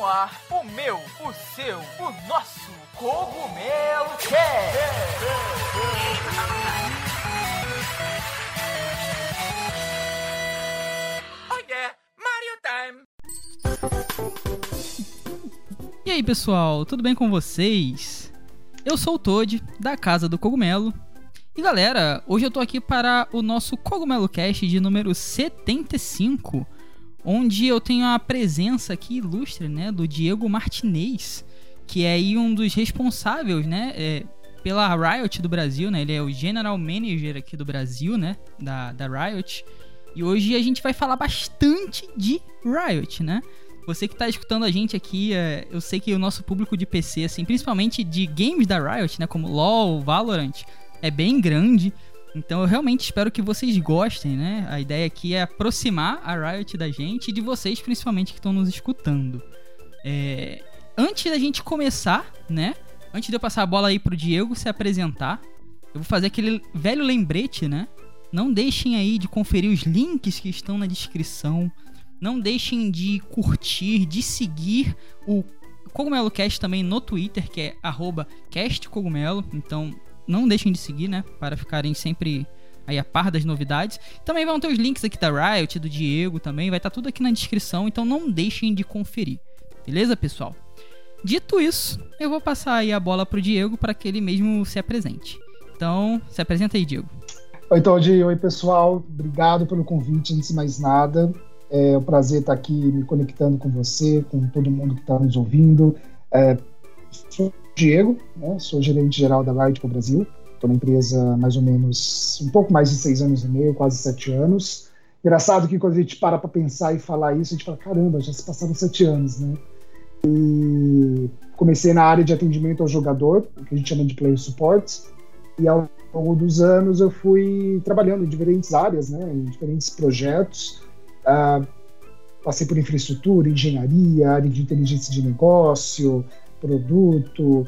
no ar o meu, o seu, o nosso Cogumelo Cast. Oh yeah, Mario Time. E aí pessoal, tudo bem com vocês? Eu sou o Toad, da Casa do Cogumelo. E galera, hoje eu tô aqui para o nosso Cogumelo Cast de número 75 onde eu tenho a presença aqui ilustre, né, do Diego Martinez, que é aí um dos responsáveis, né, é, pela Riot do Brasil, né, ele é o General Manager aqui do Brasil, né, da, da Riot, e hoje a gente vai falar bastante de Riot, né, você que está escutando a gente aqui, é, eu sei que o nosso público de PC, assim, principalmente de games da Riot, né, como LoL, Valorant, é bem grande, então eu realmente espero que vocês gostem, né? A ideia aqui é aproximar a Riot da gente e de vocês, principalmente, que estão nos escutando. É... Antes da gente começar, né? Antes de eu passar a bola aí pro Diego se apresentar, eu vou fazer aquele velho lembrete, né? Não deixem aí de conferir os links que estão na descrição. Não deixem de curtir, de seguir o Cogumelo Cast também no Twitter, que é castcogumelo. Então não deixem de seguir, né? Para ficarem sempre aí a par das novidades. Também vão ter os links aqui da Riot, do Diego também. Vai estar tá tudo aqui na descrição, então não deixem de conferir. Beleza, pessoal? Dito isso, eu vou passar aí a bola pro Diego para que ele mesmo se apresente. Então, se apresenta aí, Diego. Oi, Todd. Oi, pessoal. Obrigado pelo convite, antes de mais nada. É um prazer estar aqui me conectando com você, com todo mundo que está nos ouvindo. É, Diego, né? sou gerente geral da Riot para Brasil. Estou na empresa mais ou menos um pouco mais de seis anos e meio, quase sete anos. Engraçado que quando a gente para para pensar e falar isso, a gente fala: caramba, já se passaram sete anos, né? E comecei na área de atendimento ao jogador, o que a gente chama de player support, e ao longo dos anos eu fui trabalhando em diferentes áreas, né, em diferentes projetos. Uh, passei por infraestrutura, engenharia, área de inteligência de negócio, produto,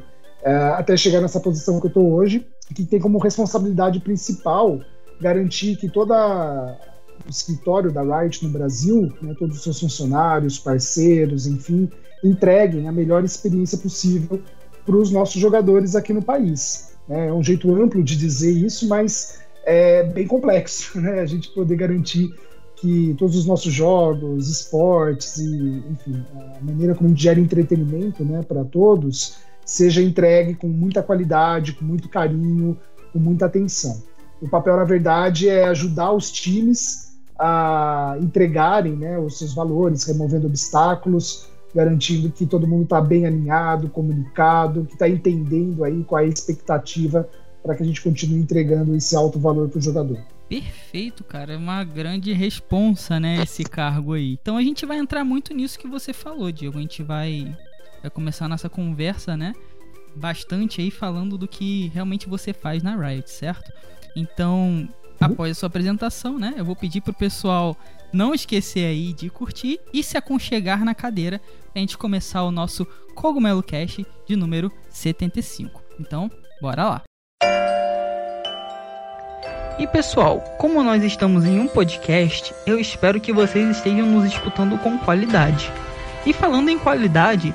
até chegar nessa posição que eu estou hoje, que tem como responsabilidade principal garantir que todo o escritório da Riot no Brasil, né, todos os seus funcionários, parceiros, enfim, entreguem a melhor experiência possível para os nossos jogadores aqui no país. Né? É um jeito amplo de dizer isso, mas é bem complexo, né? A gente poder garantir que todos os nossos jogos, esportes e, enfim, a maneira como a gente gera entretenimento, né, para todos, seja entregue com muita qualidade, com muito carinho, com muita atenção. O papel, na verdade, é ajudar os times a entregarem né, os seus valores, removendo obstáculos, garantindo que todo mundo está bem alinhado, comunicado, que está entendendo aí qual é a expectativa para que a gente continue entregando esse alto valor para o jogador. Perfeito, cara. É uma grande responsa, né? Esse cargo aí. Então a gente vai entrar muito nisso que você falou, Diego. A gente vai, vai começar a nossa conversa, né? Bastante aí falando do que realmente você faz na Riot, certo? Então, após a sua apresentação, né? Eu vou pedir pro pessoal não esquecer aí de curtir e se aconchegar na cadeira pra gente começar o nosso Cogumelo Cash de número 75. Então, bora lá! E pessoal, como nós estamos em um podcast, eu espero que vocês estejam nos escutando com qualidade. E falando em qualidade,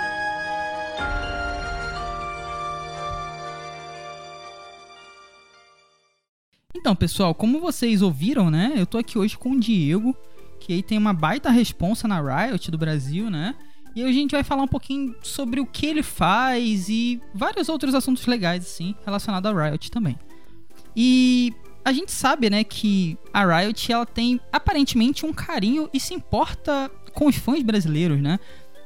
Então, pessoal, como vocês ouviram, né? Eu tô aqui hoje com o Diego, que aí tem uma baita responsa na Riot do Brasil, né? E a gente vai falar um pouquinho sobre o que ele faz e vários outros assuntos legais, assim, relacionados à Riot também. E a gente sabe, né, que a Riot ela tem aparentemente um carinho e se importa com os fãs brasileiros, né?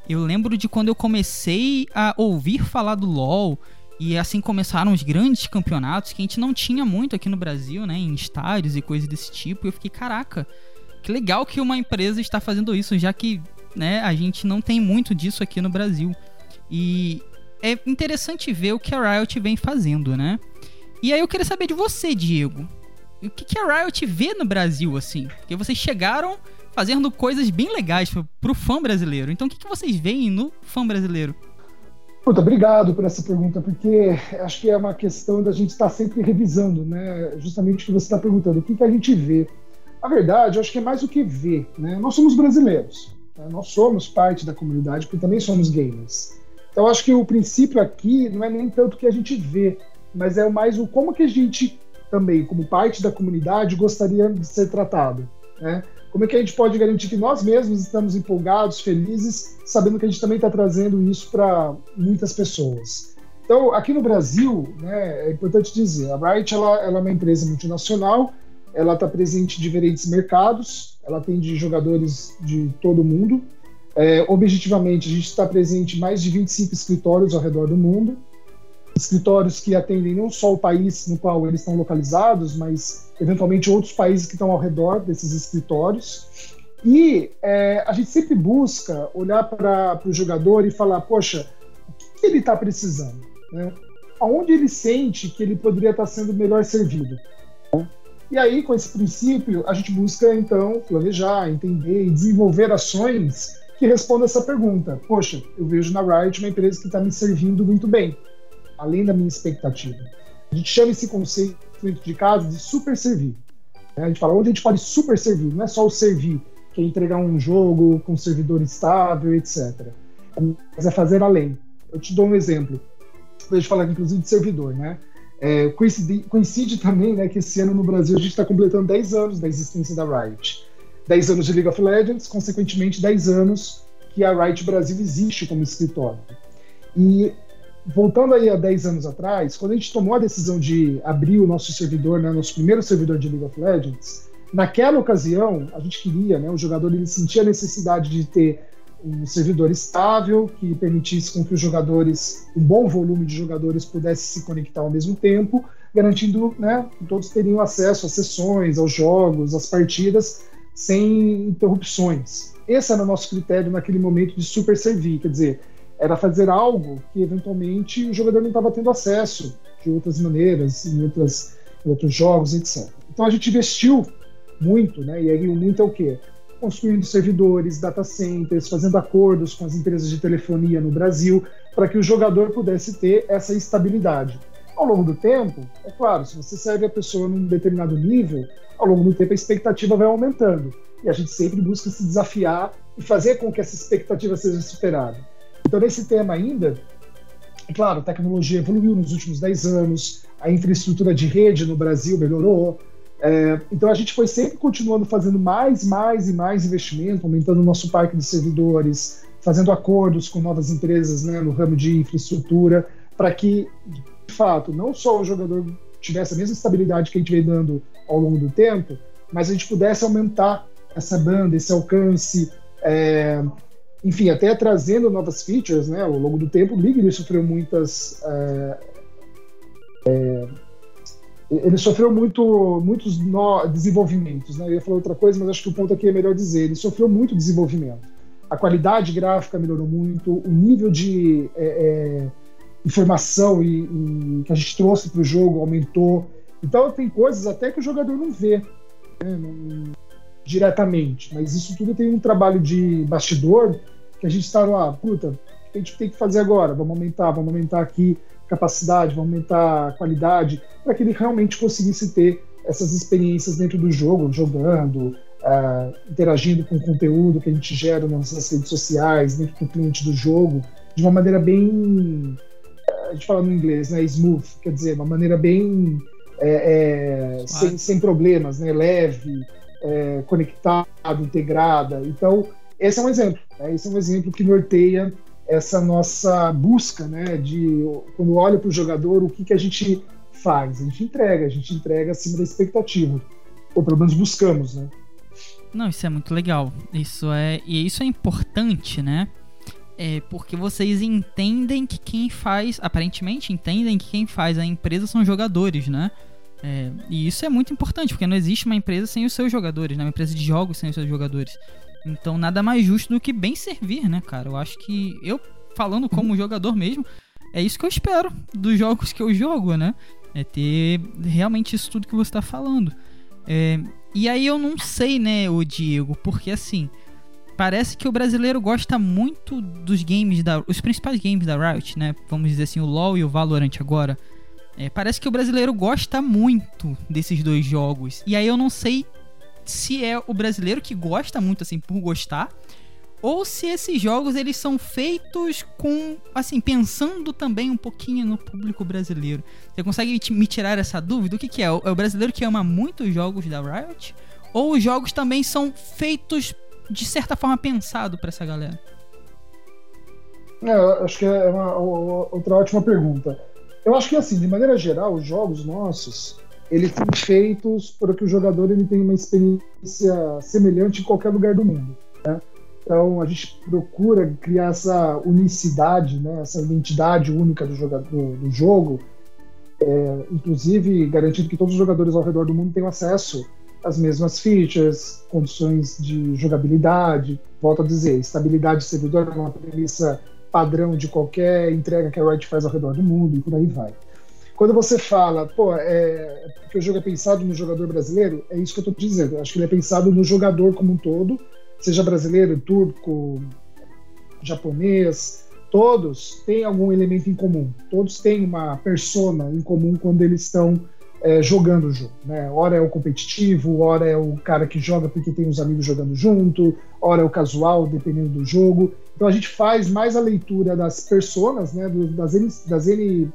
Eu lembro de quando eu comecei a ouvir falar do LoL e assim começaram os grandes campeonatos que a gente não tinha muito aqui no Brasil, né, em estádios e coisas desse tipo. E eu fiquei, caraca, que legal que uma empresa está fazendo isso, já que, né, a gente não tem muito disso aqui no Brasil. E é interessante ver o que a Riot vem fazendo, né? E aí eu queria saber de você, Diego. O que, que a Riot vê no Brasil, assim? Porque vocês chegaram fazendo coisas bem legais pro, pro fã brasileiro. Então o que, que vocês veem no fã brasileiro? Puta, obrigado por essa pergunta, porque acho que é uma questão da gente estar sempre revisando, né? Justamente o que você está perguntando, o que, que a gente vê. A verdade, acho que é mais o que vê, né? Nós somos brasileiros, né? nós somos parte da comunidade, porque também somos gamers. Então, acho que o princípio aqui não é nem tanto o que a gente vê, mas é mais o como que a gente também, como parte da comunidade, gostaria de ser tratado, né? Como é que a gente pode garantir que nós mesmos estamos empolgados, felizes, sabendo que a gente também está trazendo isso para muitas pessoas? Então, aqui no Brasil, né, é importante dizer, a Riot ela, ela é uma empresa multinacional, ela está presente em diferentes mercados, ela atende jogadores de todo o mundo. É, objetivamente, a gente está presente em mais de 25 escritórios ao redor do mundo escritórios que atendem não só o país no qual eles estão localizados, mas eventualmente outros países que estão ao redor desses escritórios. E é, a gente sempre busca olhar para o jogador e falar: poxa, o que ele está precisando? Né? Aonde ele sente que ele poderia estar tá sendo melhor servido? E aí, com esse princípio, a gente busca então planejar, entender e desenvolver ações que respondam essa pergunta. Poxa, eu vejo na Riot uma empresa que está me servindo muito bem além da minha expectativa. A gente chama esse conceito dentro de casa de super servir. Né? A gente fala onde a gente pode super servir, não é só o servir, que é entregar um jogo com servidor estável, etc. Mas é fazer além. Eu te dou um exemplo. A gente falar inclusive de servidor, né? É, coincide, coincide, também né, que esse ano no Brasil a gente está completando 10 anos da existência da Riot. 10 anos de League of Legends, consequentemente 10 anos que a Riot Brasil existe como escritório. E voltando aí a 10 anos atrás, quando a gente tomou a decisão de abrir o nosso servidor, né, nosso primeiro servidor de League of Legends, naquela ocasião, a gente queria, né, o jogador ele sentia a necessidade de ter um servidor estável que permitisse com que os jogadores, um bom volume de jogadores pudesse se conectar ao mesmo tempo, garantindo né, que todos teriam acesso às sessões, aos jogos, às partidas, sem interrupções. Esse era o nosso critério naquele momento de super servir, quer dizer, era fazer algo que eventualmente o jogador não estava tendo acesso de outras maneiras, em, outras, em outros jogos, etc. Então a gente investiu muito, né? E aí muito é o quê? Construindo servidores, data centers, fazendo acordos com as empresas de telefonia no Brasil, para que o jogador pudesse ter essa estabilidade. Ao longo do tempo, é claro, se você serve a pessoa num determinado nível, ao longo do tempo a expectativa vai aumentando. E a gente sempre busca se desafiar e fazer com que essa expectativa seja superada. Então, nesse tema ainda, claro, a tecnologia evoluiu nos últimos 10 anos, a infraestrutura de rede no Brasil melhorou. É, então, a gente foi sempre continuando fazendo mais, mais e mais investimento, aumentando o nosso parque de servidores, fazendo acordos com novas empresas né, no ramo de infraestrutura, para que, de fato, não só o jogador tivesse a mesma estabilidade que a gente vem dando ao longo do tempo, mas a gente pudesse aumentar essa banda, esse alcance, é, enfim, até trazendo novas features, né? Ao longo do tempo, o League sofreu muitas. É, é, ele sofreu muito, muitos no, desenvolvimentos, né? Eu ia falar outra coisa, mas acho que o ponto aqui é melhor dizer. Ele sofreu muito desenvolvimento. A qualidade gráfica melhorou muito, o nível de é, é informação e, e, que a gente trouxe para o jogo aumentou. Então tem coisas até que o jogador não vê. Né? Não, diretamente, mas isso tudo tem um trabalho de bastidor que a gente está lá, puta, o que a gente tem que fazer agora? Vamos aumentar, vamos aumentar aqui capacidade, vamos aumentar a qualidade, para que ele realmente conseguisse ter essas experiências dentro do jogo, jogando, uh, interagindo com o conteúdo que a gente gera nas nossas redes sociais, dentro do cliente do jogo, de uma maneira bem. A gente fala no inglês, né? Smooth, quer dizer, uma maneira bem. É, é, sem, sem problemas, né? leve, é, conectado, integrada. Então, esse é um exemplo. Né? Esse é um exemplo que norteia essa nossa busca, né? De quando olha para o jogador, o que, que a gente faz? A gente entrega, a gente entrega acima da expectativa. Ou pelo menos buscamos, né? Não, isso é muito legal. Isso é e isso é importante, né? É porque vocês entendem que quem faz, aparentemente entendem que quem faz a empresa são jogadores, né? É, e isso é muito importante, porque não existe uma empresa sem os seus jogadores, né? Uma empresa de jogos sem os seus jogadores. Então, nada mais justo do que bem servir, né, cara? Eu acho que eu, falando como jogador mesmo, é isso que eu espero dos jogos que eu jogo, né? É ter realmente isso tudo que você está falando. É, e aí eu não sei, né, o Diego, porque assim, parece que o brasileiro gosta muito dos games da, os principais games da Riot, né? Vamos dizer assim, o LoL e o Valorant agora. É, parece que o brasileiro gosta muito desses dois jogos. E aí eu não sei se é o brasileiro que gosta muito assim por gostar ou se esses jogos eles são feitos com assim pensando também um pouquinho no público brasileiro. Você consegue me tirar essa dúvida? O que, que é? É o brasileiro que ama muito os jogos da Riot? Ou os jogos também são feitos de certa forma pensado para essa galera? É, acho que é uma, outra ótima pergunta. Eu acho que assim, de maneira geral, os jogos nossos eles são feitos para que o jogador ele tenha uma experiência semelhante em qualquer lugar do mundo. Né? Então a gente procura criar essa unicidade, né, essa identidade única do, jogador, do jogo, é, inclusive garantindo que todos os jogadores ao redor do mundo tenham acesso às mesmas features, condições de jogabilidade, volto a dizer, estabilidade de servidor é uma premissa padrão de qualquer entrega que a Riot faz ao redor do mundo e por aí vai. Quando você fala, pô, é, que o jogo é pensado no jogador brasileiro, é isso que eu estou dizendo. Eu acho que ele é pensado no jogador como um todo seja brasileiro, turco, japonês, todos têm algum elemento em comum. Todos têm uma persona em comum quando eles estão é, jogando o jogo. Né? Ora é o competitivo, ora é o cara que joga porque tem os amigos jogando junto, ora é o casual, dependendo do jogo. Então a gente faz mais a leitura das personas, né? das, N, das N,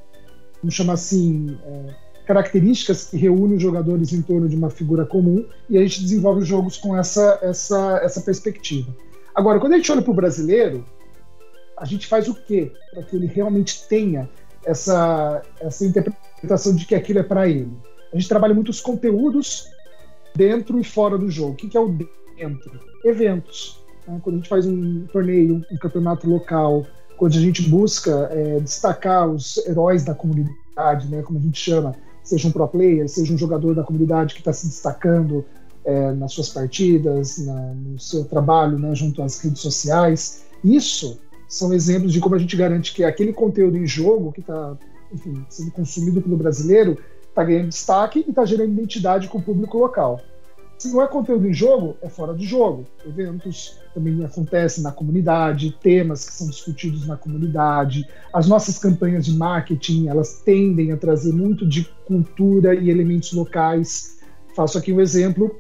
vamos chamar assim, é, características que reúnem os jogadores em torno de uma figura comum e a gente desenvolve os jogos com essa, essa, essa perspectiva. Agora, quando a gente olha para o brasileiro, a gente faz o quê para que ele realmente tenha essa, essa interpretação de que aquilo é para ele? A gente trabalha muitos conteúdos dentro e fora do jogo. O que, que é o dentro? Eventos. Né? Quando a gente faz um torneio, um campeonato local, quando a gente busca é, destacar os heróis da comunidade, né, como a gente chama, seja um pro player, seja um jogador da comunidade que está se destacando é, nas suas partidas, na, no seu trabalho né, junto às redes sociais. Isso são exemplos de como a gente garante que aquele conteúdo em jogo que está sendo consumido pelo brasileiro está ganhando destaque e está gerando identidade com o público local. Se não é conteúdo em jogo, é fora de jogo. Eventos também acontecem na comunidade, temas que são discutidos na comunidade. As nossas campanhas de marketing, elas tendem a trazer muito de cultura e elementos locais. Faço aqui um exemplo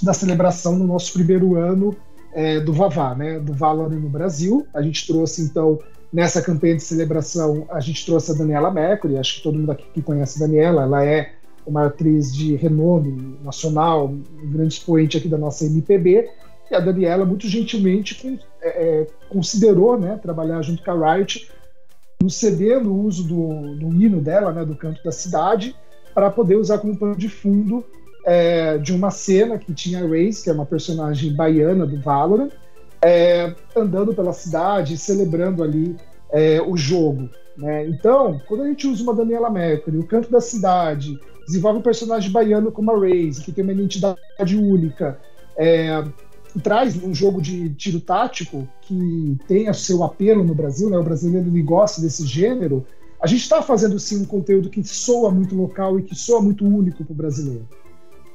da celebração do nosso primeiro ano é, do Vavá, né, do Valorant no Brasil. A gente trouxe, então, nessa campanha de celebração, a gente trouxe a Daniela Mercury, acho que todo mundo aqui conhece a Daniela, ela é uma atriz de renome nacional, um grande expoente aqui da nossa MPB, e a Daniela muito gentilmente é, é, considerou né, trabalhar junto com a Riot no CD, no uso do, do hino dela, né, do canto da cidade, para poder usar como pano de fundo é, de uma cena que tinha a Raze, que é uma personagem baiana do Valorant, é, andando pela cidade, celebrando ali é, o jogo. Né? Então, quando a gente usa uma Daniela Mercury, o canto da cidade, desenvolve um personagem baiano como a Raze, que tem uma identidade única, é, traz um jogo de tiro tático que tenha seu apelo no Brasil, né? o brasileiro ele gosta desse gênero, a gente está fazendo sim um conteúdo que soa muito local e que soa muito único para o brasileiro.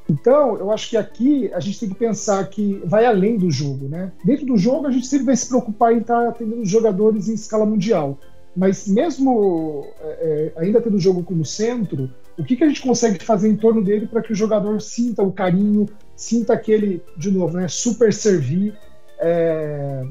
Então, eu acho que aqui a gente tem que pensar que vai além do jogo, né? Dentro do jogo, a gente sempre vai se preocupar em estar tá atendendo jogadores em escala mundial. Mas mesmo é, é, ainda tendo o jogo como centro, o que, que a gente consegue fazer em torno dele para que o jogador sinta o carinho, sinta aquele, de novo, né, super servir é,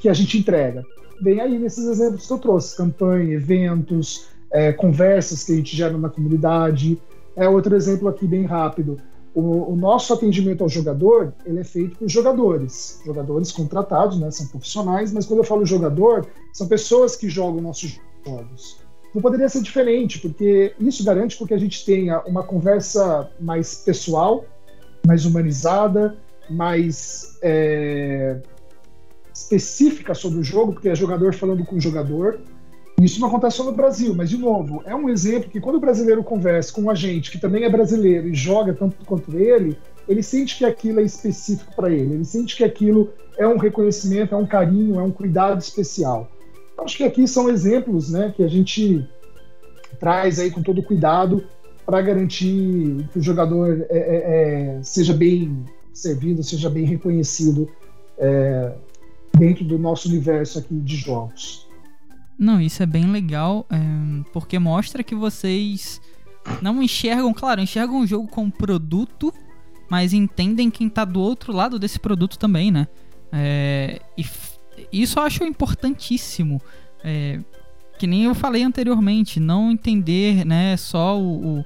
que a gente entrega? Vem aí nesses exemplos que eu trouxe: campanha, eventos, é, conversas que a gente gera na comunidade. É outro exemplo aqui bem rápido. O, o, nosso atendimento ao jogador ele é feito por jogadores, jogadores contratados, né, são profissionais, mas quando eu falo jogador, são pessoas que jogam nossos jogos. Não poderia ser diferente, porque isso garante que a gente tenha uma conversa mais pessoal, mais humanizada, mais é, específica sobre o jogo, porque é jogador falando com jogador. Isso não acontece só no Brasil, mas, de novo, é um exemplo que quando o brasileiro conversa com um agente que também é brasileiro e joga tanto quanto ele, ele sente que aquilo é específico para ele, ele sente que aquilo é um reconhecimento, é um carinho, é um cuidado especial. Acho que aqui são exemplos né, que a gente traz aí com todo cuidado para garantir que o jogador é, é, é, seja bem servido, seja bem reconhecido é, dentro do nosso universo aqui de jogos. Não, isso é bem legal, é, porque mostra que vocês não enxergam, claro, enxergam o jogo como produto, mas entendem quem tá do outro lado desse produto também, né? É, e isso eu acho importantíssimo. É, que nem eu falei anteriormente, não entender, né, só o, o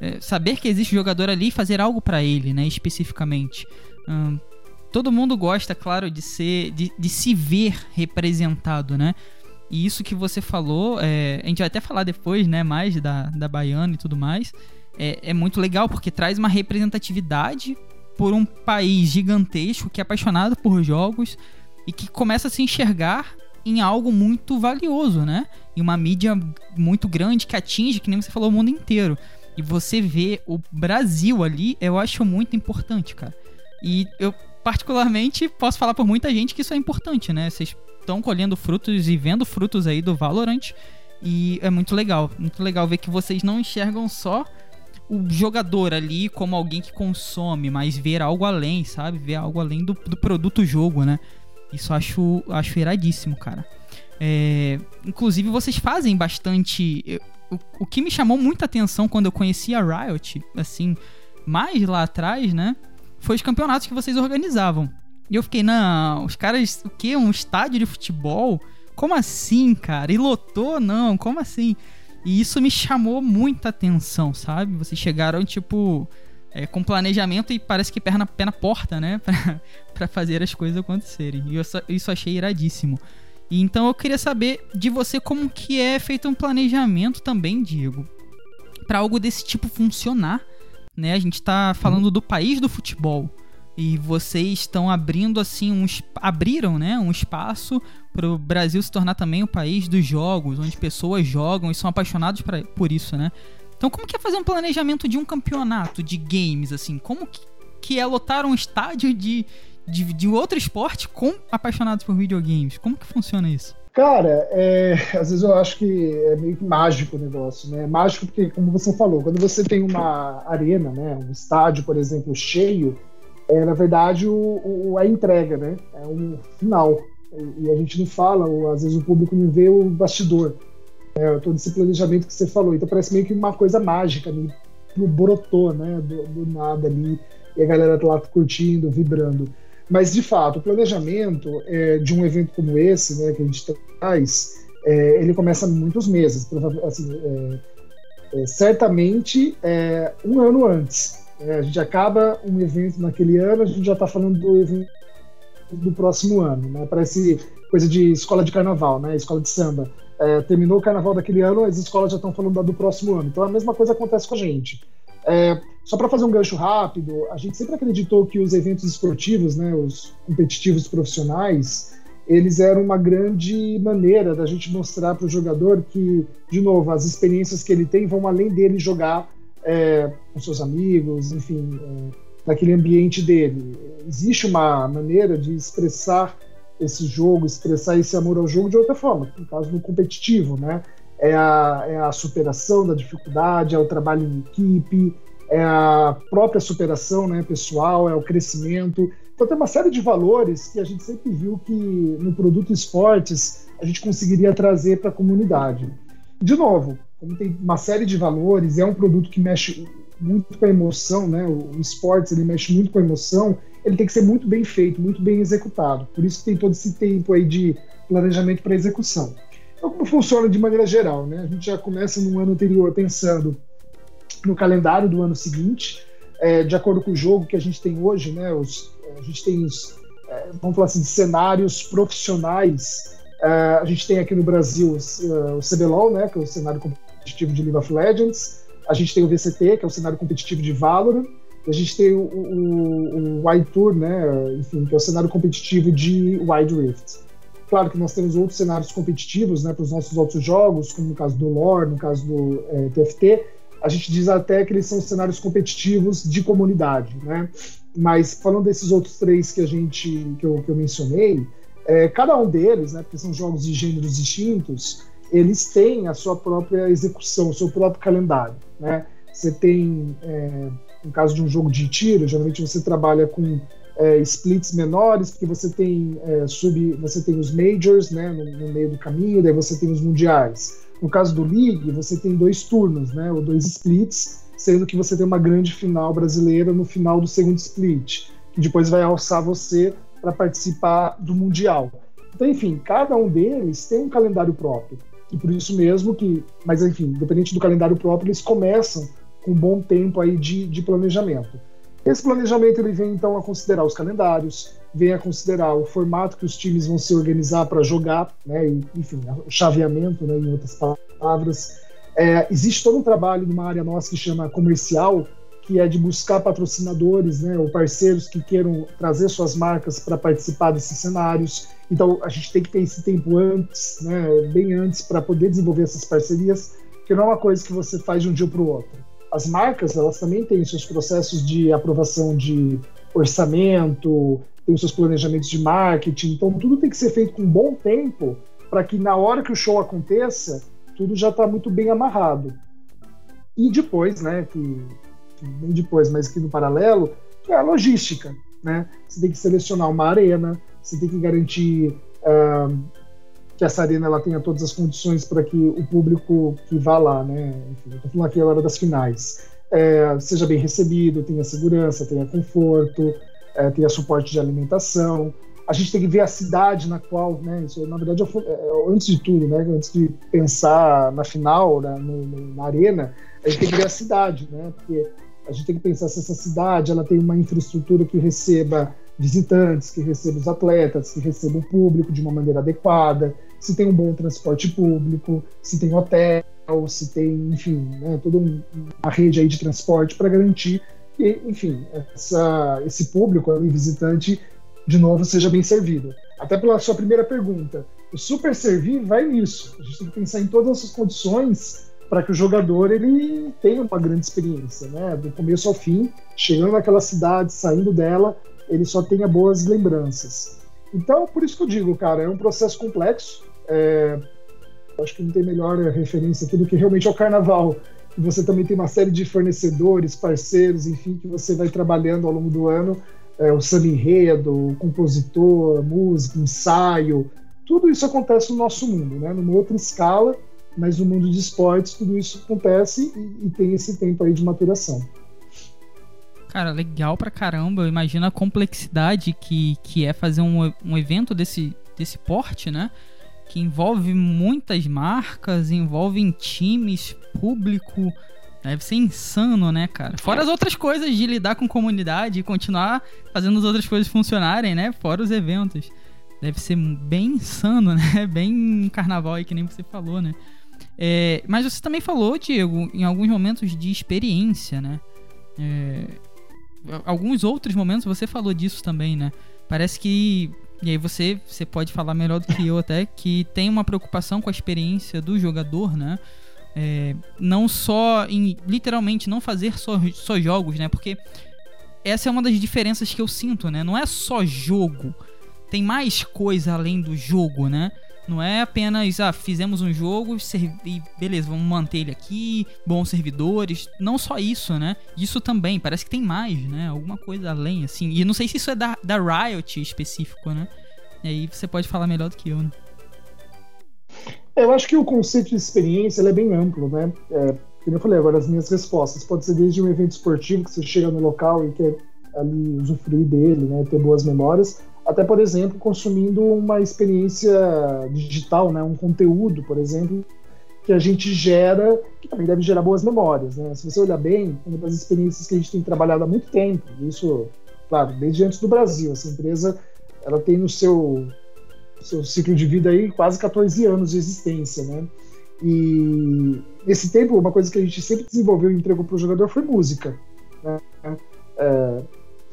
é, saber que existe jogador ali e fazer algo para ele, né, especificamente. Hum, todo mundo gosta, claro, de ser, de, de se ver representado, né? E isso que você falou, é, a gente vai até falar depois, né, mais da, da Baiana e tudo mais, é, é muito legal porque traz uma representatividade por um país gigantesco que é apaixonado por jogos e que começa a se enxergar em algo muito valioso, né? Em uma mídia muito grande que atinge, que nem você falou, o mundo inteiro. E você vê o Brasil ali, eu acho muito importante, cara. E eu, particularmente, posso falar por muita gente que isso é importante, né? Vocês estão colhendo frutos e vendo frutos aí do Valorant. E é muito legal. Muito legal ver que vocês não enxergam só o jogador ali como alguém que consome, mas ver algo além, sabe? Ver algo além do, do produto jogo, né? Isso acho, acho iradíssimo, cara. É, inclusive, vocês fazem bastante. O, o que me chamou muita atenção quando eu conheci a Riot, assim, mais lá atrás, né? Foi os campeonatos que vocês organizavam. E eu fiquei, não, os caras, o quê? Um estádio de futebol? Como assim, cara? E lotou? Não, como assim? E isso me chamou muita atenção, sabe? Vocês chegaram, tipo, é, com planejamento e parece que pé na, pé na porta, né? pra fazer as coisas acontecerem. E eu, isso achei iradíssimo. E então eu queria saber de você como que é feito um planejamento também, Diego, para algo desse tipo funcionar, né? A gente tá falando do país do futebol e vocês estão abrindo assim um abriram, né, um espaço para o Brasil se tornar também o país dos jogos, onde pessoas jogam e são apaixonados pra, por isso, né? Então como que é fazer um planejamento de um campeonato de games assim? Como que, que é lotar um estádio de, de, de outro esporte com apaixonados por videogames? Como que funciona isso? Cara, é, às vezes eu acho que é meio que mágico o negócio, né? Mágico porque, como você falou, quando você tem uma arena, né, um estádio, por exemplo, cheio, é, na verdade, o, o, a entrega, né? É um final. E, e a gente não fala, ou às vezes o público não vê o bastidor. É, todo esse planejamento que você falou. Então parece meio que uma coisa mágica ali, brotou, né? Do, do nada ali, e a galera tá lá curtindo, vibrando. Mas, de fato, o planejamento é, de um evento como esse, né, que a gente traz, é, ele começa muitos meses. Assim, é, é certamente é, um ano antes. A gente acaba um evento naquele ano, a gente já está falando do evento do próximo ano. Né? Parece coisa de escola de carnaval, né? escola de samba. É, terminou o carnaval daquele ano, as escolas já estão falando do próximo ano. Então a mesma coisa acontece com a gente. É, só para fazer um gancho rápido, a gente sempre acreditou que os eventos esportivos, né, os competitivos profissionais, eles eram uma grande maneira da gente mostrar para o jogador que, de novo, as experiências que ele tem vão além dele jogar é, com seus amigos, enfim, é, naquele ambiente dele. Existe uma maneira de expressar esse jogo, expressar esse amor ao jogo de outra forma, no caso do competitivo, né? É a, é a superação da dificuldade, é o trabalho em equipe, é a própria superação né, pessoal, é o crescimento. Então tem uma série de valores que a gente sempre viu que no produto esportes a gente conseguiria trazer para a comunidade. De novo, como tem uma série de valores, é um produto que mexe muito com a emoção, né? O esportes ele mexe muito com a emoção, ele tem que ser muito bem feito, muito bem executado. Por isso que tem todo esse tempo aí de planejamento para execução. Então, como funciona de maneira geral, né? A gente já começa no ano anterior pensando no calendário do ano seguinte, é, de acordo com o jogo que a gente tem hoje, né? Os, a gente tem os, é, vamos falar assim, cenários profissionais. É, a gente tem aqui no Brasil o CBLOL, né? Que é o cenário competitivo de League of Legends. A gente tem o VCT, que é o cenário competitivo de Valorant. A gente tem o, o, o Wide Tour, né? Enfim, que é o cenário competitivo de Wide Rift. Claro que nós temos outros cenários competitivos, né, para os nossos outros jogos, como no caso do Lore, no caso do é, TFT. A gente diz até que eles são cenários competitivos de comunidade, né? Mas falando desses outros três que a gente que eu, que eu mencionei, é, cada um deles, né, porque são jogos de gêneros distintos, eles têm a sua própria execução, o seu próprio calendário. Né? você tem, é, no caso de um jogo de tiro, geralmente você trabalha com é, splits menores, porque você tem é, sub, você tem os majors, né, no, no, meio do caminho, daí você tem os mundiais. No caso do League, você tem dois turnos, né, ou dois splits, sendo que você tem uma grande final brasileira no final do segundo split, que depois vai alçar você para participar do mundial. Então, enfim, cada um deles tem um calendário próprio. E por isso mesmo que, mas enfim, independente do calendário próprio, eles começam com um bom tempo aí de, de planejamento. Esse planejamento ele vem então a considerar os calendários, vem a considerar o formato que os times vão se organizar para jogar, né, e, enfim, o chaveamento, né, em outras palavras. É, existe todo um trabalho numa área nossa que chama comercial, que é de buscar patrocinadores, né, ou parceiros que queiram trazer suas marcas para participar desses cenários. Então a gente tem que ter esse tempo antes, né, bem antes, para poder desenvolver essas parcerias, que não é uma coisa que você faz de um dia para o outro as marcas elas também têm seus processos de aprovação de orçamento, têm seus planejamentos de marketing, então tudo tem que ser feito com bom tempo para que na hora que o show aconteça tudo já está muito bem amarrado. E depois, né, que, que nem depois, mas que no paralelo, que é a logística, né? Você tem que selecionar uma arena, você tem que garantir uh, que essa arena ela tenha todas as condições para que o público que vá lá, né, enfim, estou falando aqui a hora das finais, é, seja bem recebido, tenha segurança, tenha conforto, é, tenha suporte de alimentação. A gente tem que ver a cidade na qual, né, isso na verdade eu, é, antes de tudo, né, antes de pensar na final, né, no, na arena, a gente tem que ver a cidade, né, porque a gente tem que pensar se essa cidade ela tem uma infraestrutura que receba visitantes, que receba os atletas, que receba o público de uma maneira adequada, se tem um bom transporte público, se tem hotel, se tem, enfim, né, toda uma rede aí de transporte para garantir que, enfim, essa, esse público, o visitante, de novo, seja bem servido. Até pela sua primeira pergunta, o super servir vai nisso. A gente tem que pensar em todas essas condições para que o jogador ele tenha uma grande experiência, né? Do começo ao fim, chegando naquela cidade, saindo dela, ele só tenha boas lembranças. Então, por isso que eu digo, cara, é um processo complexo. É, acho que não tem melhor referência aqui do que realmente ao carnaval. E você também tem uma série de fornecedores, parceiros, enfim, que você vai trabalhando ao longo do ano. É, o samba enredo, o compositor, música, ensaio, tudo isso acontece no nosso mundo, né? numa outra escala, mas no mundo de esportes tudo isso acontece e, e tem esse tempo aí de maturação. Cara, legal pra caramba. Imagina a complexidade que, que é fazer um, um evento desse, desse porte, né? Que envolve muitas marcas, envolve times, público. Deve ser insano, né, cara? Fora as outras coisas de lidar com comunidade e continuar fazendo as outras coisas funcionarem, né? Fora os eventos. Deve ser bem insano, né? Bem carnaval aí, que nem você falou, né? É, mas você também falou, Diego, em alguns momentos de experiência, né? É, alguns outros momentos você falou disso também, né? Parece que e aí você, você pode falar melhor do que eu até que tem uma preocupação com a experiência do jogador, né? É, não só em literalmente não fazer só, só jogos, né? Porque essa é uma das diferenças que eu sinto, né? Não é só jogo. Tem mais coisa além do jogo, né? Não é apenas, ah, fizemos um jogo e beleza, vamos manter ele aqui, bons servidores. Não só isso, né? Isso também, parece que tem mais, né? Alguma coisa além, assim. E não sei se isso é da, da Riot específico, né? E aí você pode falar melhor do que eu, né? Eu acho que o conceito de experiência é bem amplo, né? É, como eu falei agora, as minhas respostas. Pode ser desde um evento esportivo que você chega no local e quer ali usufruir dele, né? Ter boas memórias até por exemplo consumindo uma experiência digital, né, um conteúdo, por exemplo, que a gente gera, que também deve gerar boas memórias. Né? Se você olhar bem, uma das experiências que a gente tem trabalhado há muito tempo, isso, claro, desde antes do Brasil, essa empresa ela tem no seu, seu ciclo de vida aí quase 14 anos de existência, né? E nesse tempo, uma coisa que a gente sempre desenvolveu e entregou para o jogador foi música. Né? É,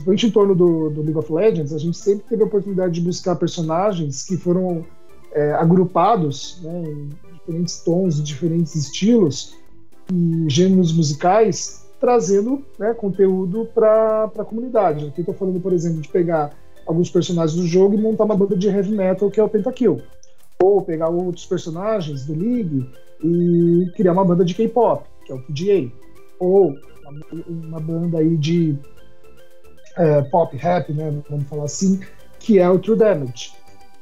principalmente em torno do, do, League of Legends, a gente sempre teve a oportunidade de buscar personagens que foram é, agrupados né, em diferentes tons diferentes estilos e gêneros musicais, trazendo né, conteúdo para a comunidade. Aqui estou falando, por exemplo, de pegar alguns personagens do jogo e montar uma banda de heavy metal que é o Pentakill. Ou pegar outros personagens do League e criar uma banda de K-pop, que é o PGA ou uma, uma banda aí de é, pop rap, né, vamos falar assim, que é o True Damage.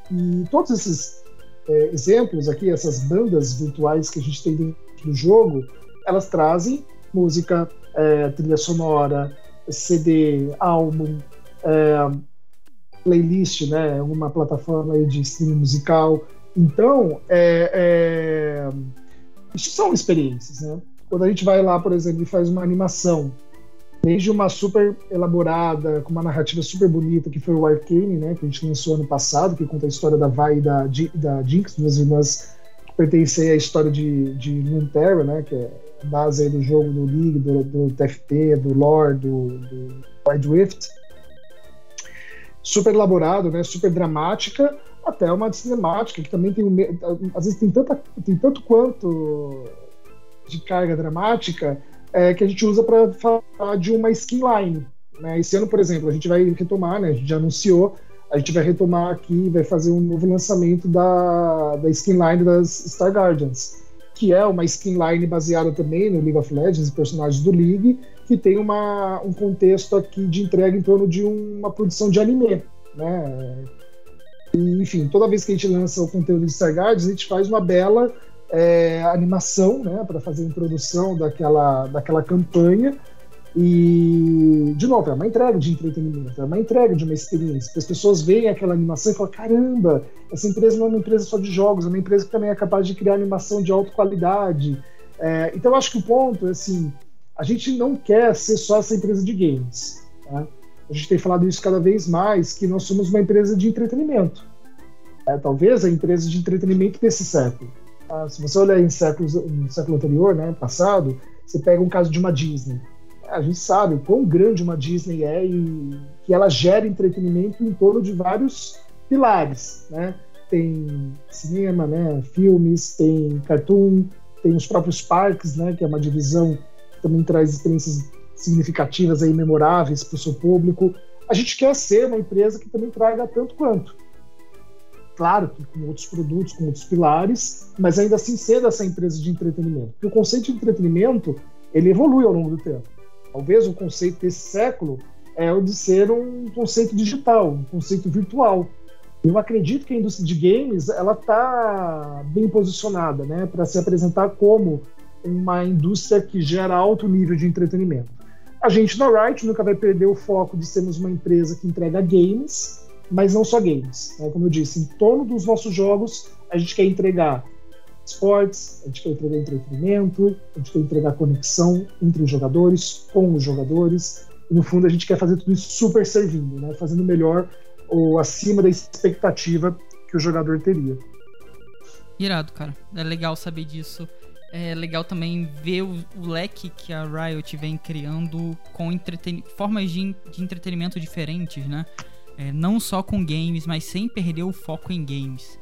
E todos esses é, exemplos aqui, essas bandas virtuais que a gente tem dentro do jogo, elas trazem música, é, trilha sonora, CD, álbum, é, playlist, né, uma plataforma de streaming musical. Então, é, é, são experiências, né? Quando a gente vai lá, por exemplo, e faz uma animação, desde uma super elaborada, com uma narrativa super bonita, que foi o Arcane, né, que a gente lançou ano passado, que conta a história da Vi e da, da Jinx, duas irmãs que pertencem à história de, de Runeterra, né, que é a base do jogo do League, do, do TFT, do lore, do, do Rift. Super elaborado, né, super dramática, até uma cinemática, que também tem, às vezes tem, tanta, tem tanto quanto de carga dramática, é, que a gente usa para falar de uma skinline. Né? Esse ano, por exemplo, a gente vai retomar, né? a gente já anunciou, a gente vai retomar aqui, vai fazer um novo lançamento da, da skinline das Star Guardians, que é uma skinline baseada também no League of Legends, personagens do League, que tem uma, um contexto aqui de entrega em torno de uma produção de anime. Né? E, enfim, toda vez que a gente lança o conteúdo de Star Guardians, a gente faz uma bela é, animação, né, para fazer a introdução daquela, daquela campanha. E, de novo, é uma entrega de entretenimento, é uma entrega de uma experiência. As pessoas veem aquela animação e falam: caramba, essa empresa não é uma empresa só de jogos, é uma empresa que também é capaz de criar animação de alta qualidade. É, então, eu acho que o ponto é assim: a gente não quer ser só essa empresa de games. Tá? A gente tem falado isso cada vez mais, que nós somos uma empresa de entretenimento. É, talvez a empresa de entretenimento desse século. Ah, se você olhar em séculos, no século anterior, né, passado, você pega um caso de uma Disney. A gente sabe o quão grande uma Disney é e que ela gera entretenimento em torno de vários pilares, né? Tem cinema, né, filmes, tem cartoon, tem os próprios parques, né, que é uma divisão que também traz experiências significativas e memoráveis para o seu público. A gente quer ser uma empresa que também traga tanto quanto claro que com outros produtos, com outros pilares, mas ainda assim sendo essa empresa de entretenimento. Porque o conceito de entretenimento ele evolui ao longo do tempo. Talvez o conceito desse século é o de ser um conceito digital, um conceito virtual. Eu acredito que a indústria de games ela está bem posicionada, né, para se apresentar como uma indústria que gera alto nível de entretenimento. A gente na Riot nunca vai perder o foco de sermos uma empresa que entrega games, mas não só games. Né? Como eu disse, em torno dos nossos jogos, a gente quer entregar esportes, a gente quer entregar entretenimento, a gente quer entregar conexão entre os jogadores, com os jogadores. E no fundo, a gente quer fazer tudo isso super servindo, né? fazendo melhor ou acima da expectativa que o jogador teria. Irado, cara. É legal saber disso. É legal também ver o, o leque que a Riot vem criando com formas de, de entretenimento diferentes, né? É, não só com games, mas sem perder o foco em games.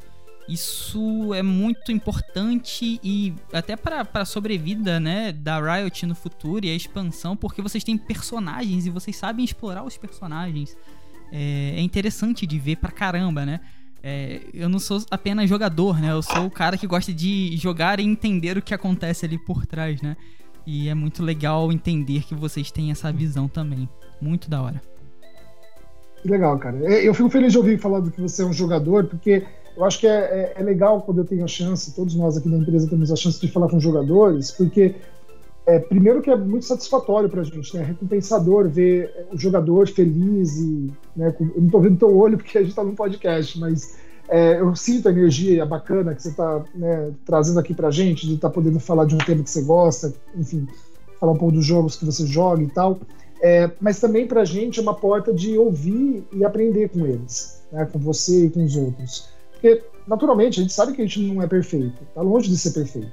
Isso é muito importante e até para a sobrevida né, da Riot no futuro e a expansão, porque vocês têm personagens e vocês sabem explorar os personagens. É, é interessante de ver pra caramba, né? É, eu não sou apenas jogador, né? Eu sou o cara que gosta de jogar e entender o que acontece ali por trás, né? E é muito legal entender que vocês têm essa visão também. Muito da hora. Que legal, cara. É, eu fico feliz de ouvir falar do que você é um jogador, porque eu acho que é, é, é, legal quando eu tenho a chance, todos nós aqui da empresa temos a chance de falar com jogadores, porque é, primeiro que é muito satisfatório para a gente, né? É recompensador ver o jogador feliz e, né, com, eu não estou vendo teu olho porque a gente está num podcast, mas é, eu sinto a energia bacana que você está né, trazendo aqui para a gente, de estar tá podendo falar de um tema que você gosta, enfim, falar um pouco dos jogos que você joga e tal. É, mas também para a gente é uma porta de ouvir e aprender com eles, né, com você e com os outros. Porque, naturalmente, a gente sabe que a gente não é perfeito, está longe de ser perfeito.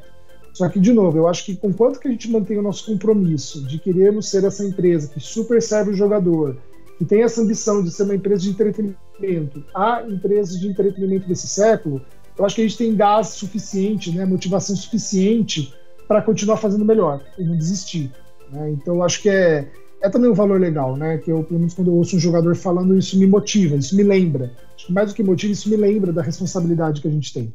Só que, de novo, eu acho que com quanto que a gente mantém o nosso compromisso de querermos ser essa empresa que super serve o jogador, que tem essa ambição de ser uma empresa de entretenimento, a empresa de entretenimento desse século, eu acho que a gente tem gás suficiente, né, motivação suficiente para continuar fazendo melhor e não desistir. Né? Então, eu acho que é, é também um valor legal, né? Que eu, pelo menos quando eu ouço um jogador falando, isso me motiva, isso me lembra. Acho que mais do que motiva, isso me lembra da responsabilidade que a gente tem.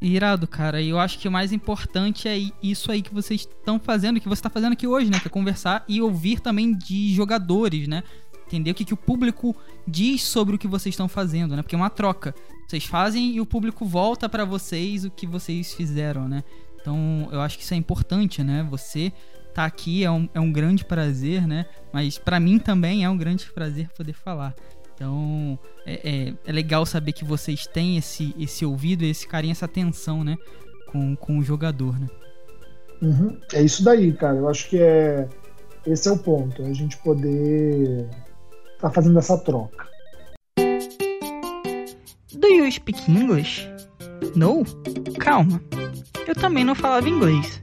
Irado, cara. E eu acho que o mais importante é isso aí que vocês estão fazendo, que você está fazendo aqui hoje, né? Que é conversar e ouvir também de jogadores, né? Entender o que, que o público diz sobre o que vocês estão fazendo, né? Porque é uma troca. Vocês fazem e o público volta para vocês o que vocês fizeram, né? Então eu acho que isso é importante, né? Você tá aqui é um, é um grande prazer, né? Mas para mim também é um grande prazer poder falar. Então é, é, é, legal saber que vocês têm esse, esse ouvido, esse carinho, essa atenção, né? Com, com o jogador, né? Uhum. É isso daí, cara. Eu acho que é esse é o ponto, é a gente poder estar tá fazendo essa troca. Do you speak English? No? Calma. Eu também não falava inglês,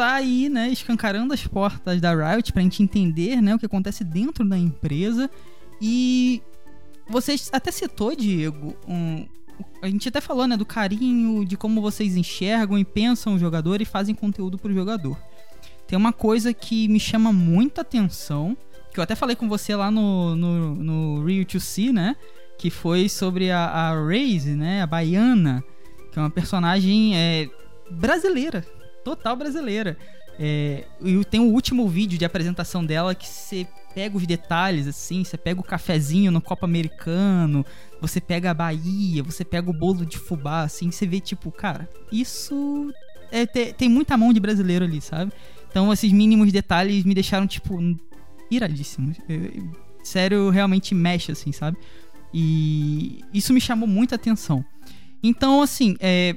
tá aí, né, escancarando as portas da Riot pra gente entender, né, o que acontece dentro da empresa. E você até citou, Diego, um, a gente até falou, né, do carinho, de como vocês enxergam e pensam o jogador e fazem conteúdo pro jogador. Tem uma coisa que me chama muita atenção, que eu até falei com você lá no, no, no Rio 2C, né, que foi sobre a, a Raze, né, a baiana, que é uma personagem é, brasileira, total brasileira. É, e tem o último vídeo de apresentação dela que você pega os detalhes, assim, você pega o cafezinho no copo americano, você pega a Bahia, você pega o bolo de fubá, assim, você vê, tipo, cara, isso é, tem, tem muita mão de brasileiro ali, sabe? Então, esses mínimos detalhes me deixaram, tipo, iradíssimos. sério, realmente mexe, assim, sabe? E isso me chamou muita atenção. Então, assim, é,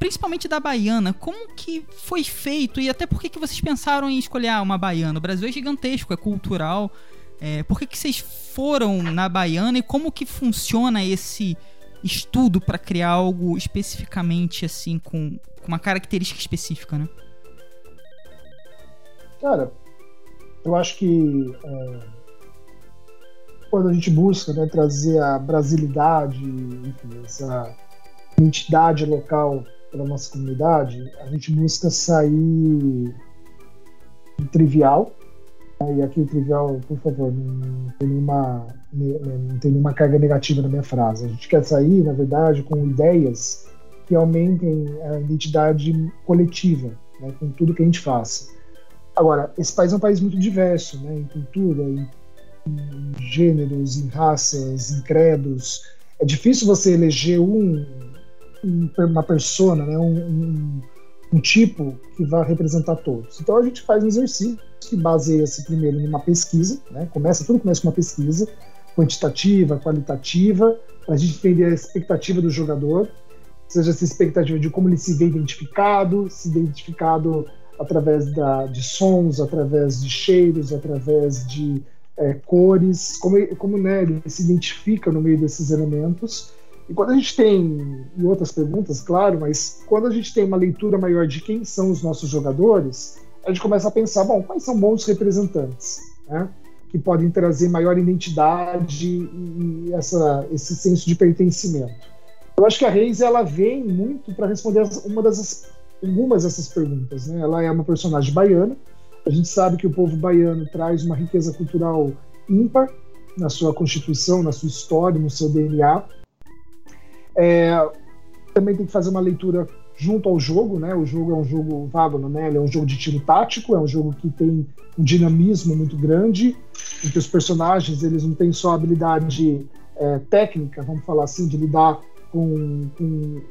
principalmente da baiana, como que foi feito e até por que, que vocês pensaram em escolher ah, uma baiana? O Brasil é gigantesco, é cultural. É, por que, que vocês foram na baiana e como que funciona esse estudo para criar algo especificamente assim com, com, uma característica específica, né? Cara, eu acho que é, quando a gente busca né, trazer a brasilidade, enfim, essa identidade local para nossa comunidade, a gente busca sair do trivial. Né? E aqui o trivial, por favor, não tem, nenhuma, não tem nenhuma carga negativa na minha frase. A gente quer sair, na verdade, com ideias que aumentem a identidade coletiva, né? com tudo que a gente faça. Agora, esse país é um país muito diverso, né? em cultura, em, em gêneros, em raças, em credos. É difícil você eleger um uma persona, né, um, um, um, tipo que vai representar todos. Então a gente faz um exercício que baseia-se primeiro numa pesquisa, né, começa tudo começa com uma pesquisa quantitativa, qualitativa, para a gente entender a expectativa do jogador, seja essa expectativa de como ele se vê identificado, se identificado através da, de sons, através de cheiros, através de é, cores, como, como né, ele se identifica no meio desses elementos e quando a gente tem, e outras perguntas, claro, mas quando a gente tem uma leitura maior de quem são os nossos jogadores, a gente começa a pensar, bom, quais são bons representantes, né? Que podem trazer maior identidade e essa, esse senso de pertencimento. Eu acho que a Reis ela vem muito para responder uma das algumas dessas perguntas. Né? Ela é uma personagem baiana. A gente sabe que o povo baiano traz uma riqueza cultural ímpar na sua constituição, na sua história, no seu DNA. É, também tem que fazer uma leitura junto ao jogo, né? O jogo é um jogo Vagono, né? Ele é um jogo de tiro tático, é um jogo que tem um dinamismo muito grande, em que os personagens eles não têm só habilidade é, técnica, vamos falar assim, de lidar com, com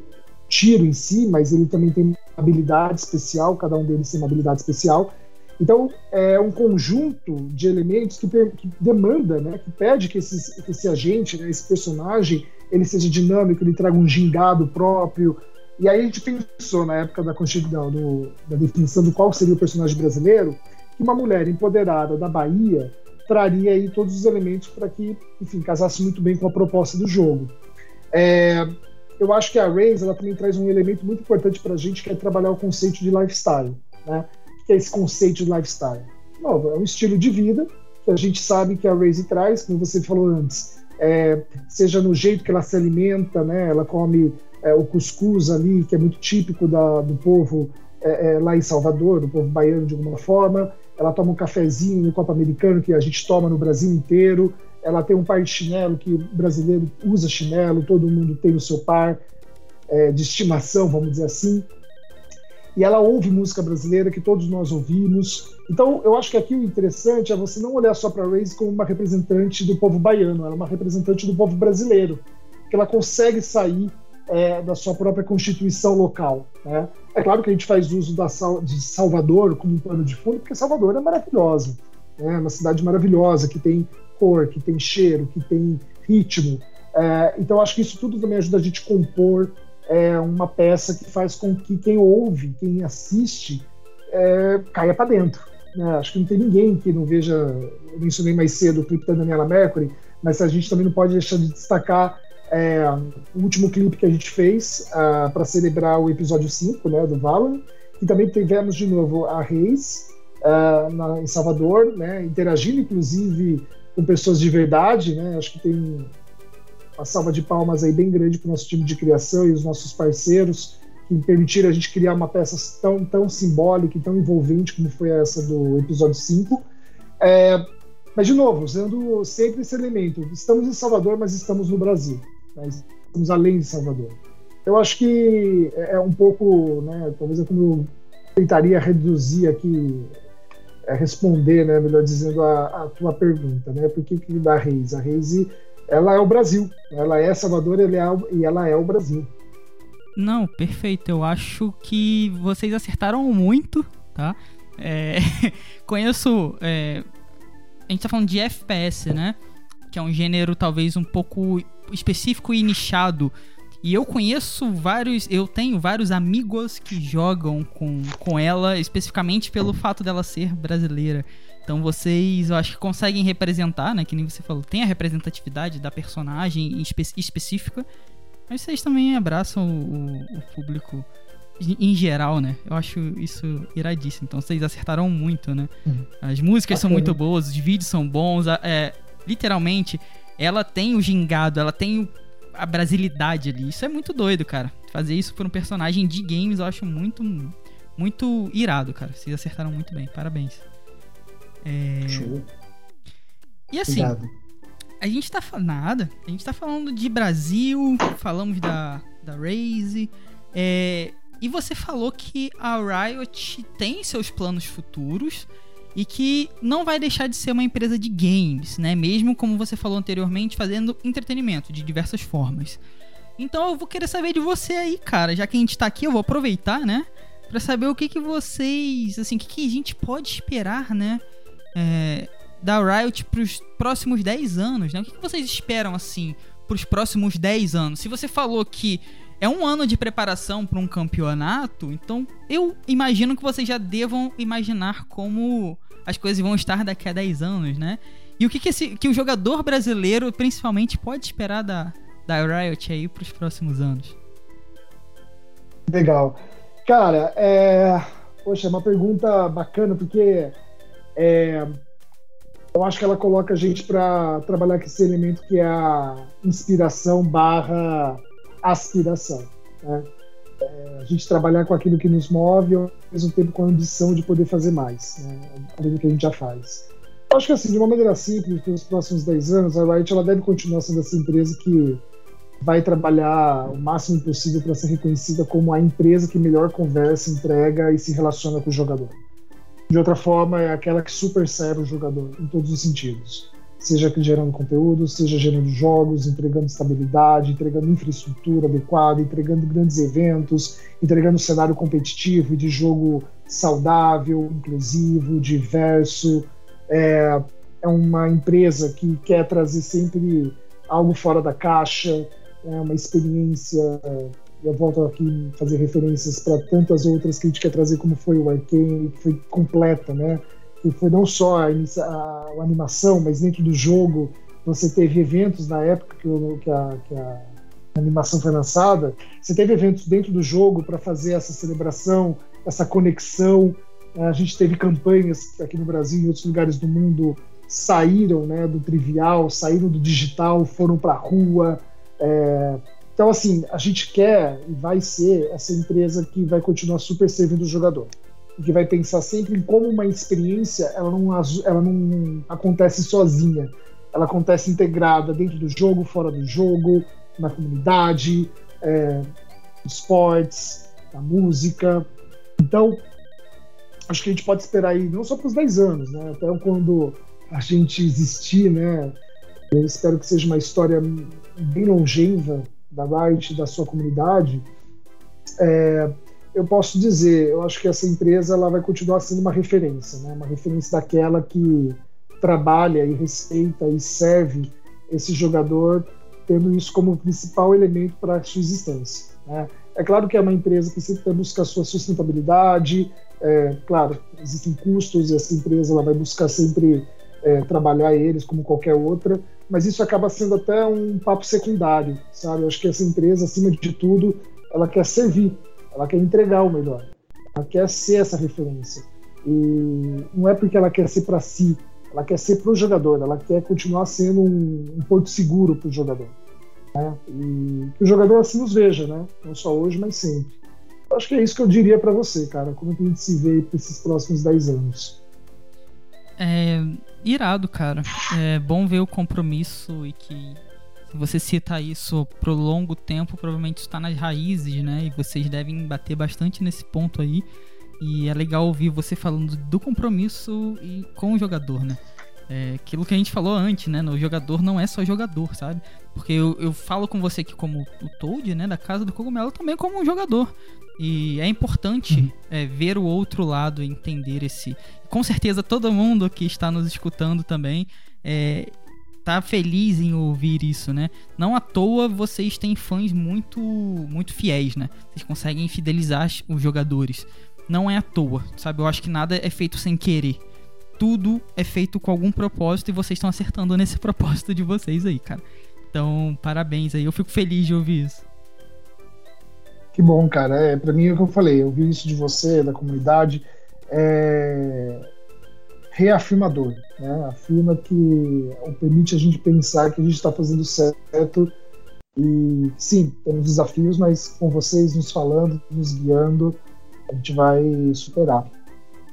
tiro em si, mas ele também tem habilidade especial, cada um deles tem uma habilidade especial. Então, é um conjunto de elementos que, que demanda, né, que pede que, esses, que esse agente, né, esse personagem, ele seja dinâmico, ele traga um gingado próprio. E aí a gente pensou, na época da Constituição, do, da definição do qual seria o personagem brasileiro, que uma mulher empoderada da Bahia traria aí todos os elementos para que, enfim, casasse muito bem com a proposta do jogo. É, eu acho que a Raze ela também traz um elemento muito importante para a gente, que é trabalhar o conceito de lifestyle. Né? Que é esse conceito de lifestyle? É um estilo de vida que a gente sabe que a Raze traz, como você falou antes, é, seja no jeito que ela se alimenta, né? ela come é, o cuscuz ali, que é muito típico da, do povo é, é, lá em Salvador, do povo baiano de alguma forma, ela toma um cafezinho no copo americano que a gente toma no Brasil inteiro, ela tem um par de chinelo que o brasileiro usa chinelo, todo mundo tem o seu par é, de estimação, vamos dizer assim. E ela ouve música brasileira que todos nós ouvimos. Então, eu acho que aqui o interessante é você não olhar só para a Raze como uma representante do povo baiano, ela é uma representante do povo brasileiro, que ela consegue sair é, da sua própria constituição local. Né? É claro que a gente faz uso da, de Salvador como um pano de fundo, porque Salvador é maravilhosa. Né? É uma cidade maravilhosa, que tem cor, que tem cheiro, que tem ritmo. É, então, acho que isso tudo também ajuda a gente a compor é, uma peça que faz com que quem ouve, quem assiste, é, caia para dentro. Né? Acho que não tem ninguém que não veja. Eu mencionei mais cedo o clipe da Daniela Mercury, mas a gente também não pode deixar de destacar é, o último clipe que a gente fez uh, ah, para celebrar o episódio 5 né, do Valor. E também tivemos de novo a Reis uh, na, em Salvador, né, interagindo inclusive com pessoas de verdade. Né, acho que tem uma salva de palmas aí bem grande para o nosso time de criação e os nossos parceiros que permitiram a gente criar uma peça tão, tão simbólica e tão envolvente como foi essa do episódio 5. É, mas, de novo, usando sempre esse elemento, estamos em Salvador, mas estamos no Brasil mas estamos além de Salvador. Eu acho que é, é um pouco, né, talvez é como eu tentaria reduzir aqui, é, responder, né, melhor dizendo, a, a tua pergunta, né, por que, que da Reis? A Reis, ela é o Brasil, ela é Salvador é, e ela é o Brasil. Não, perfeito. Eu acho que vocês acertaram muito, tá? É, conheço. É, a gente tá falando de FPS, né? Que é um gênero talvez um pouco específico e nichado. E eu conheço vários, eu tenho vários amigos que jogam com, com ela, especificamente pelo fato dela ser brasileira. Então vocês, eu acho que conseguem representar, né? Que nem você falou, tem a representatividade da personagem espe específica, mas vocês também abraçam o, o, público em geral, né? Eu acho isso iradíssimo. Então vocês acertaram muito, né? Uhum. As músicas são muito boas, os vídeos são bons, é, literalmente ela tem o gingado, ela tem a brasilidade ali. Isso é muito doido, cara. Fazer isso por um personagem de games eu acho muito, muito irado, cara. Vocês acertaram muito bem. Parabéns. É... Show. E assim, a gente tá falando nada. A gente tá falando de Brasil, falamos da, da Raze. É... E você falou que a Riot tem seus planos futuros e que não vai deixar de ser uma empresa de games, né? Mesmo como você falou anteriormente, fazendo entretenimento de diversas formas. Então eu vou querer saber de você aí, cara. Já que a gente tá aqui, eu vou aproveitar, né? Pra saber o que que vocês, assim, o que que a gente pode esperar, né? É, da Riot pros próximos 10 anos, né? O que, que vocês esperam, assim, pros próximos 10 anos? Se você falou que é um ano de preparação para um campeonato, então eu imagino que vocês já devam imaginar como as coisas vão estar daqui a 10 anos, né? E o que, que, esse, que o jogador brasileiro, principalmente, pode esperar da, da Riot aí para os próximos anos? Legal. Cara, é... Poxa, é uma pergunta bacana, porque é... eu acho que ela coloca a gente para trabalhar com esse elemento que é a inspiração barra aspiração. Né? É, a gente trabalhar com aquilo que nos move ao mesmo tempo com a ambição de poder fazer mais, né? além do que a gente já faz. Eu acho que assim, de uma maneira simples, pelos próximos 10 anos, a Riot ela deve continuar sendo essa empresa que vai trabalhar o máximo possível para ser reconhecida como a empresa que melhor conversa, entrega e se relaciona com o jogador. De outra forma, é aquela que super serve o jogador em todos os sentidos seja gerando conteúdo, seja gerando jogos, entregando estabilidade, entregando infraestrutura adequada, entregando grandes eventos, entregando cenário competitivo e de jogo saudável, inclusivo, diverso. É, é uma empresa que quer trazer sempre algo fora da caixa, é uma experiência. Eu volto aqui fazer referências para tantas outras que a gente quer trazer, como foi o Arcane, que foi completa, né? que foi não só a, a, a, animação, mas dentro do jogo você teve eventos na época que, o, que, a, que a animação foi lançada, você teve eventos dentro do jogo para fazer essa celebração, essa conexão A gente teve campanhas aqui no Brasil e em outros lugares do mundo saíram né, do trivial, saíram do digital, foram para a rua. É... Então, assim, a gente quer e vai ser essa empresa que vai continuar super servindo o jogador. Que vai pensar sempre em como uma experiência ela não, ela não acontece sozinha. Ela acontece integrada dentro do jogo, fora do jogo, na comunidade, é, esportes, na música. Então, acho que a gente pode esperar aí, não só para os 10 anos, né? Até quando a gente existir, né? Eu espero que seja uma história bem longeva da Riot, da sua comunidade. É, eu posso dizer, eu acho que essa empresa ela vai continuar sendo uma referência, né? Uma referência daquela que trabalha e respeita e serve esse jogador, tendo isso como principal elemento para a sua existência. Né? É claro que é uma empresa que sempre busca a sua sustentabilidade, é, claro, existem custos e essa empresa ela vai buscar sempre é, trabalhar eles como qualquer outra, mas isso acaba sendo até um papo secundário, sabe? Eu acho que essa empresa, acima de tudo, ela quer servir, ela quer entregar o melhor, ela quer ser essa referência. E não é porque ela quer ser para si, ela quer ser para o jogador, ela quer continuar sendo um, um porto seguro para o jogador. Né? E que o jogador assim nos veja, né? não só hoje, mas sempre. Eu acho que é isso que eu diria para você, cara, como que a gente se vê para esses próximos 10 anos. É irado, cara. É bom ver o compromisso e que se você cita isso pro longo tempo, provavelmente está nas raízes, né? E vocês devem bater bastante nesse ponto aí. E é legal ouvir você falando do compromisso e com o jogador, né? É, aquilo que a gente falou antes, né? O jogador não é só jogador, sabe? Porque eu, eu falo com você aqui como o Toad, né? Da Casa do Cogumelo, também como um jogador. E é importante uhum. é, ver o outro lado, entender esse. Com certeza todo mundo que está nos escutando também é, tá feliz em ouvir isso, né? Não à toa vocês têm fãs muito muito fiéis, né? Vocês conseguem fidelizar os jogadores. Não é à toa, sabe? Eu acho que nada é feito sem querer tudo é feito com algum propósito e vocês estão acertando nesse propósito de vocês aí, cara. Então, parabéns aí. Eu fico feliz de ouvir isso. Que bom, cara. É, para mim é o que eu falei. Eu vi isso de você, da comunidade. É reafirmador, né? Afirma que permite a gente pensar que a gente está fazendo certo e sim, temos desafios, mas com vocês nos falando, nos guiando, a gente vai superar.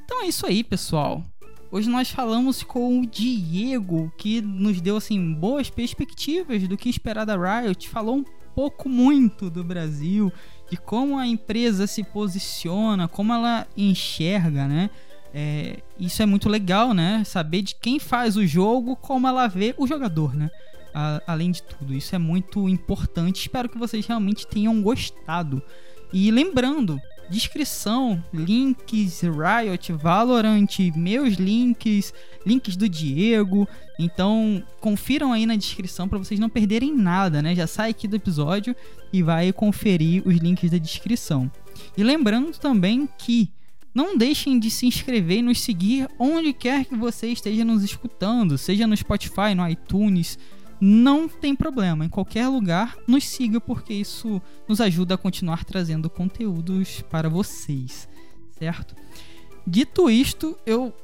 Então é isso aí, pessoal. Hoje nós falamos com o Diego, que nos deu assim boas perspectivas do que esperar da Riot, falou um pouco muito do Brasil, de como a empresa se posiciona, como ela enxerga, né? É, isso é muito legal, né? Saber de quem faz o jogo, como ela vê o jogador, né? A, além de tudo, isso é muito importante. Espero que vocês realmente tenham gostado. E lembrando, descrição, links, Riot, Valorant, meus links, links do Diego. Então, confiram aí na descrição para vocês não perderem nada, né? Já sai aqui do episódio e vai conferir os links da descrição. E lembrando também que não deixem de se inscrever e nos seguir onde quer que você esteja nos escutando, seja no Spotify, no iTunes, não tem problema. Em qualquer lugar, nos siga, porque isso nos ajuda a continuar trazendo conteúdos para vocês, certo? Dito isto, eu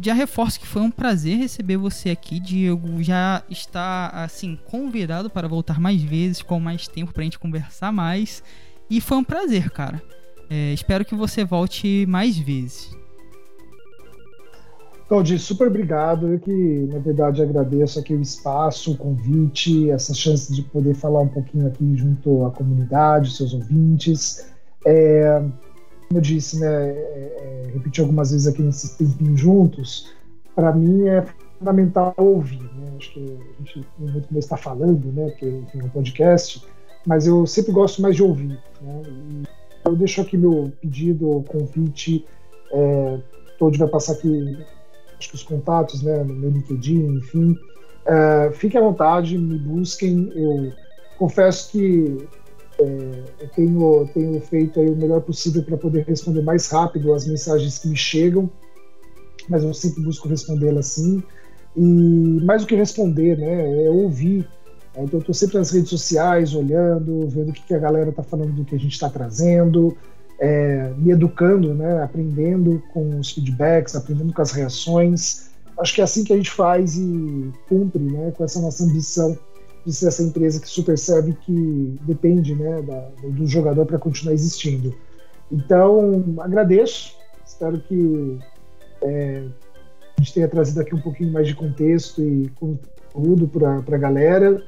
já reforço que foi um prazer receber você aqui, Diego. Já está, assim, convidado para voltar mais vezes, com mais tempo para a gente conversar mais. E foi um prazer, cara. É, espero que você volte mais vezes. Claudio, super obrigado. Eu que, na verdade, agradeço aqui o espaço, o convite, essa chance de poder falar um pouquinho aqui junto à comunidade, seus ouvintes. É, como eu disse, né, é, é, repeti algumas vezes aqui nesses tempinhos juntos, para mim é fundamental ouvir. Né? Acho que a gente não muito como está falando, né, porque enfim, é um podcast, mas eu sempre gosto mais de ouvir. Né? eu deixo aqui meu pedido, convite. É, vai passar aqui os contatos, né, no meu LinkedIn, enfim. É, fiquem à vontade, me busquem. Eu confesso que é, eu tenho, tenho feito o melhor possível para poder responder mais rápido as mensagens que me chegam, mas eu sempre busco respondê-las sim. E mais do que responder, né, é ouvir. É, então, eu estou sempre nas redes sociais, olhando, vendo o que, que a galera está falando do que a gente está trazendo. É, me educando, né, aprendendo com os feedbacks, aprendendo com as reações. Acho que é assim que a gente faz e cumpre né, com essa nossa ambição de ser essa empresa que super serve que depende né, da, do jogador para continuar existindo. Então, agradeço, espero que é, a gente tenha trazido aqui um pouquinho mais de contexto e conteúdo para a galera.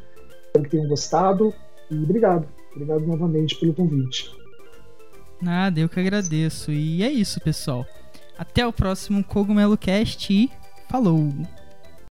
Espero que tenham gostado e obrigado. Obrigado novamente pelo convite. Nada, eu que agradeço. E é isso, pessoal. Até o próximo Cogumelo Cast e falou!